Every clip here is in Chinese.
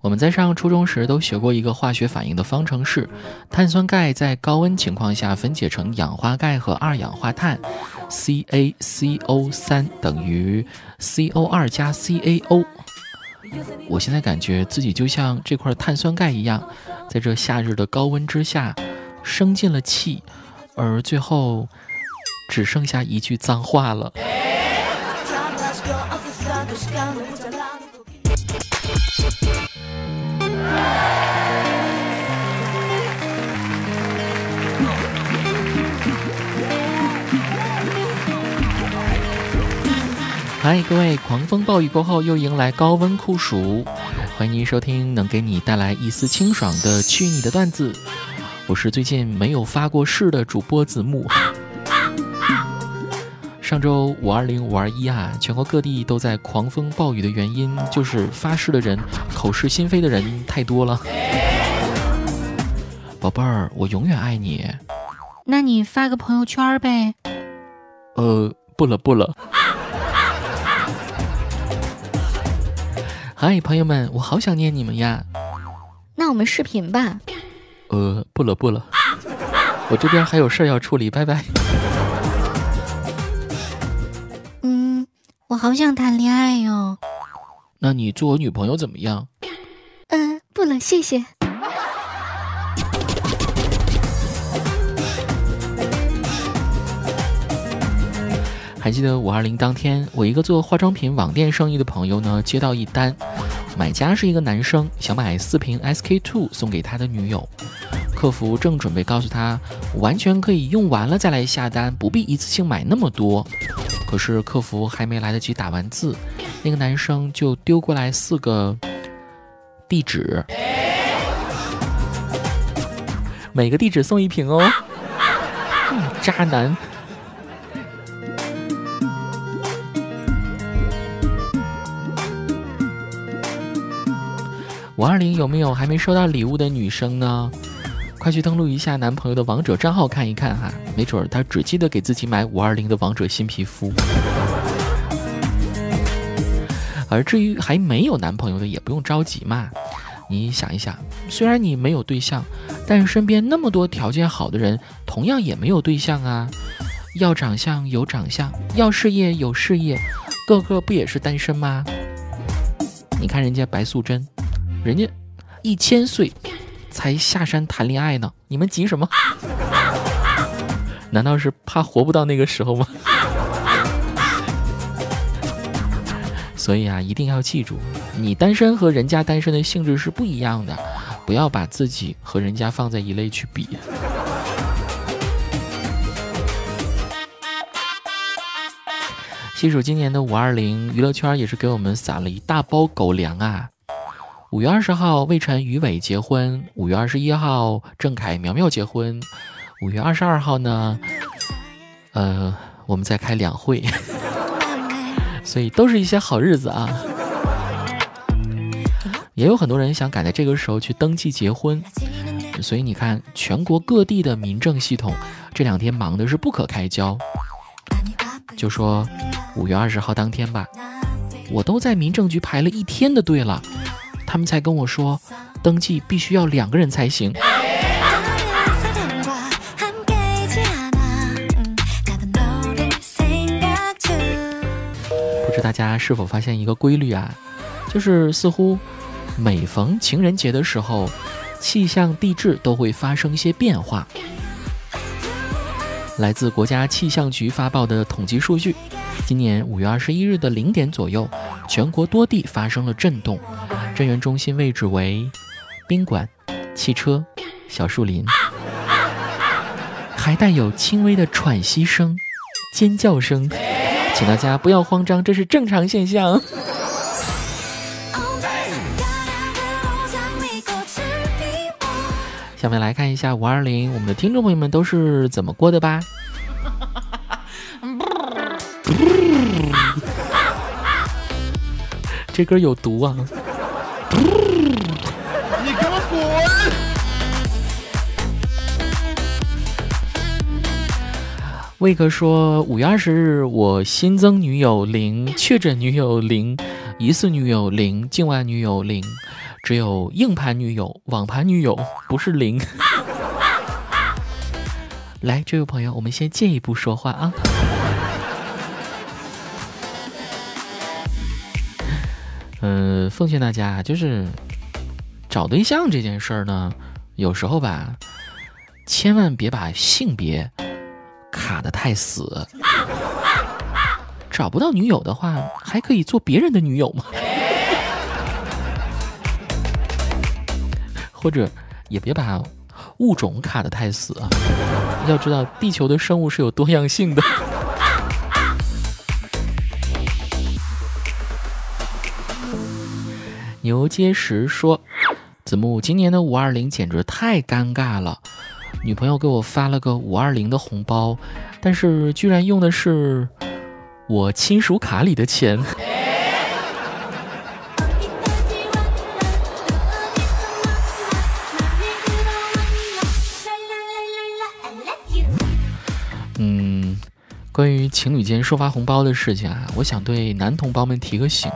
我们在上初中时都学过一个化学反应的方程式：碳酸钙在高温情况下分解成氧化钙和二氧化碳，CaCO 三等于 CO 二加 CaO。我现在感觉自己就像这块碳酸钙一样，在这夏日的高温之下，生进了气，而最后只剩下一句脏话了。嗨，各位！狂风暴雨过后又迎来高温酷暑，欢迎您收听能给你带来一丝清爽的去你的段子。我是最近没有发过誓的主播子木。上周五二零五二一啊，全国各地都在狂风暴雨的原因就是发誓的人口是心非的人太多了。宝贝儿，我永远爱你。那你发个朋友圈呗。呃，不了不了。嗨，朋友们，我好想念你们呀！那我们视频吧。呃，不了不了，我这边还有事儿要处理，拜拜。我好想谈恋爱哟。那你做我女朋友怎么样？嗯，不了，谢谢。还记得五二零当天，我一个做化妆品网店生意的朋友呢，接到一单，买家是一个男生，想买四瓶 SK two 送给他的女友。客服正准备告诉他，完全可以用完了再来下单，不必一次性买那么多。可是客服还没来得及打完字，那个男生就丢过来四个地址，每个地址送一瓶哦。渣男。五二零有没有还没收到礼物的女生呢？快去登录一下男朋友的王者账号看一看哈，没准儿他只记得给自己买五二零的王者新皮肤。而至于还没有男朋友的，也不用着急嘛。你想一想，虽然你没有对象，但身边那么多条件好的人，同样也没有对象啊。要长相有长相，要事业有事业，个个不也是单身吗？你看人家白素贞。人家一千岁才下山谈恋爱呢，你们急什么？难道是怕活不到那个时候吗？所以啊，一定要记住，你单身和人家单身的性质是不一样的，不要把自己和人家放在一类去比。细数今年的五二零，娱乐圈也是给我们撒了一大包狗粮啊。五月二十号，魏晨、于伟结婚；五月二十一号，郑恺、苗苗结婚；五月二十二号呢，呃，我们在开两会，所以都是一些好日子啊。也有很多人想赶在这个时候去登记结婚，所以你看，全国各地的民政系统这两天忙的是不可开交。就说五月二十号当天吧，我都在民政局排了一天的队了。他们才跟我说，登记必须要两个人才行。不知大家是否发现一个规律啊？就是似乎每逢情人节的时候，气象地质都会发生一些变化。来自国家气象局发布的统计数据，今年五月二十一日的零点左右，全国多地发生了震动。震源中心位置为宾馆、汽车、小树林，还带有轻微的喘息声、尖叫声，请大家不要慌张，这是正常现象。下面来看一下五二零，我们的听众朋友们都是怎么过的吧？这歌有毒啊！你给我滚！魏哥说，五月二十日，我新增女友零，确诊女友零，疑似女友零，境外女友零，只有硬盘女友，网盘女友不是零。来，这位朋友，我们先进一步说话啊。嗯，奉劝大家，就是找对象这件事儿呢，有时候吧，千万别把性别卡得太死。找不到女友的话，还可以做别人的女友吗？或者也别把物种卡得太死啊！要知道，地球的生物是有多样性的。牛结石说：“子木，今年的五二零简直太尴尬了，女朋友给我发了个五二零的红包，但是居然用的是我亲属卡里的钱。”嗯，关于情侣间收发红包的事情啊，我想对男同胞们提个醒，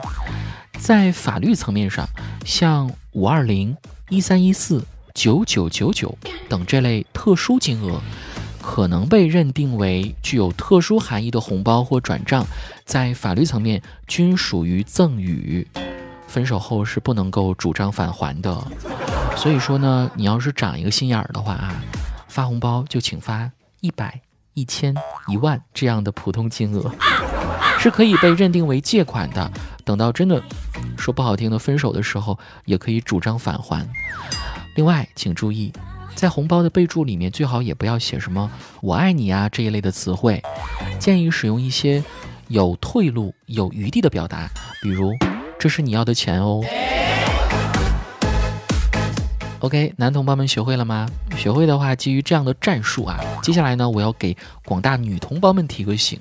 在法律层面上，像五二零、一三一四、九九九九等这类特殊金额，可能被认定为具有特殊含义的红包或转账，在法律层面均属于赠与，分手后是不能够主张返还的。所以说呢，你要是长一个心眼儿的话啊，发红包就请发一百。一千、一万这样的普通金额是可以被认定为借款的。等到真的说不好听的分手的时候，也可以主张返还。另外，请注意，在红包的备注里面最好也不要写什么“我爱你”啊这一类的词汇，建议使用一些有退路、有余地的表达，比如“这是你要的钱哦”。OK，男同胞们学会了吗？学会的话，基于这样的战术啊，接下来呢，我要给广大女同胞们提个醒，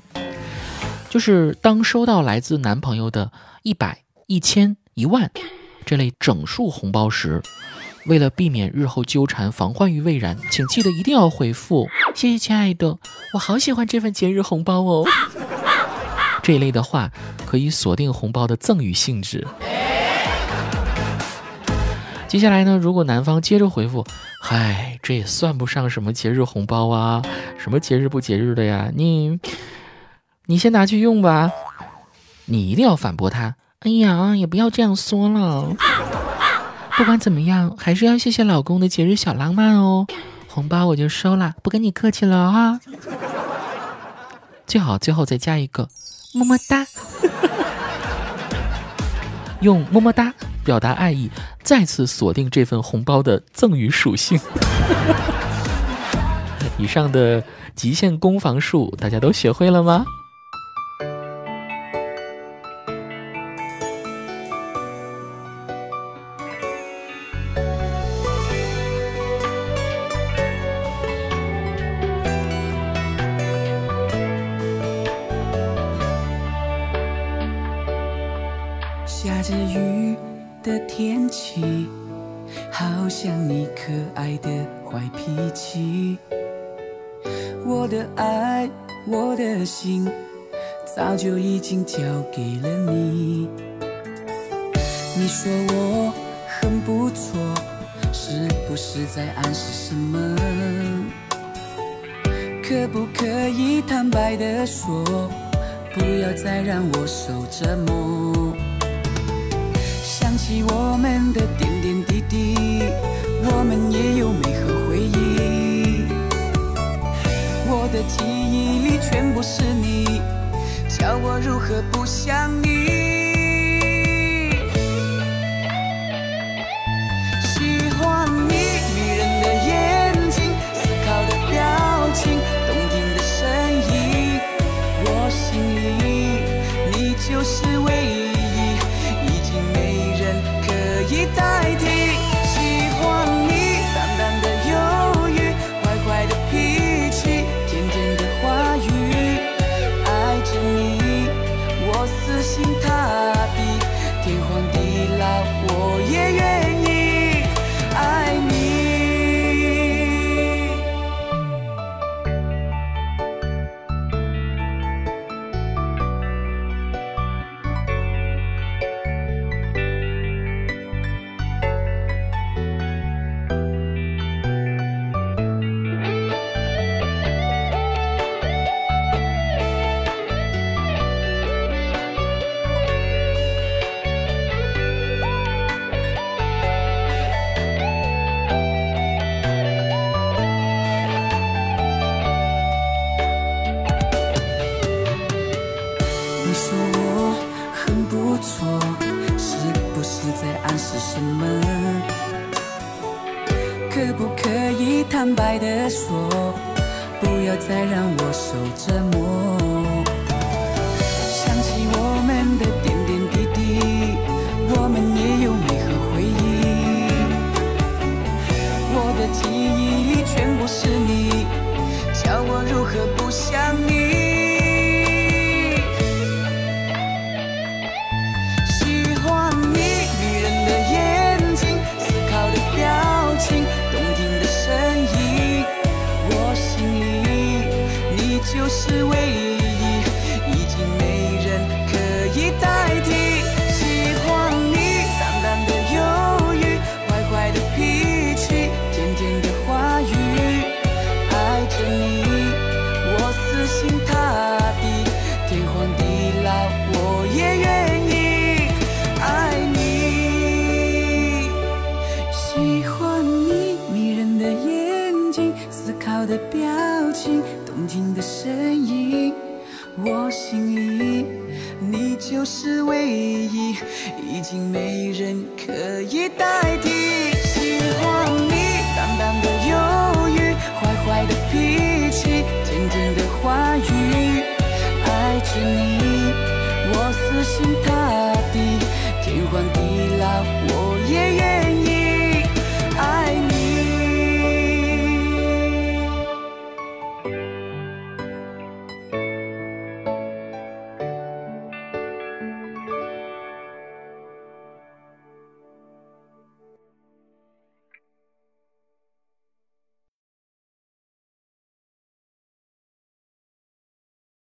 就是当收到来自男朋友的一百、一千、一万这类整数红包时，为了避免日后纠缠，防患于未然，请记得一定要回复“谢谢亲爱的，我好喜欢这份节日红包哦”这一类的话，可以锁定红包的赠与性质。接下来呢？如果男方接着回复，嗨，这也算不上什么节日红包啊，什么节日不节日的呀？你，你先拿去用吧。你一定要反驳他。哎呀，也不要这样说了。不管怎么样，还是要谢谢老公的节日小浪漫哦。红包我就收了，不跟你客气了啊。最好最后再加一个么么哒，用么么哒。表达爱意，再次锁定这份红包的赠与属性。以上的极限攻防术，大家都学会了吗？好像你可爱的坏脾气。我的爱，我的心，早就已经交给了你。你说我很不错，是不是在暗示什么？可不可以坦白的说，不要再让我受折磨？想起我们的点点滴我们也有美好回忆。我的记忆里全部是你，叫我如何不想你？也愿。不错是不是在暗示什么可不可以坦白的说不要再让我受折磨想起我们的点点滴滴我们也有美好回忆。我的记忆里全部是你。的声音。我心里你就是唯一，已经没人可以代替。喜欢你淡淡的忧郁，坏坏的脾气，甜甜的话语。爱着你，我死心塌地，天荒地老，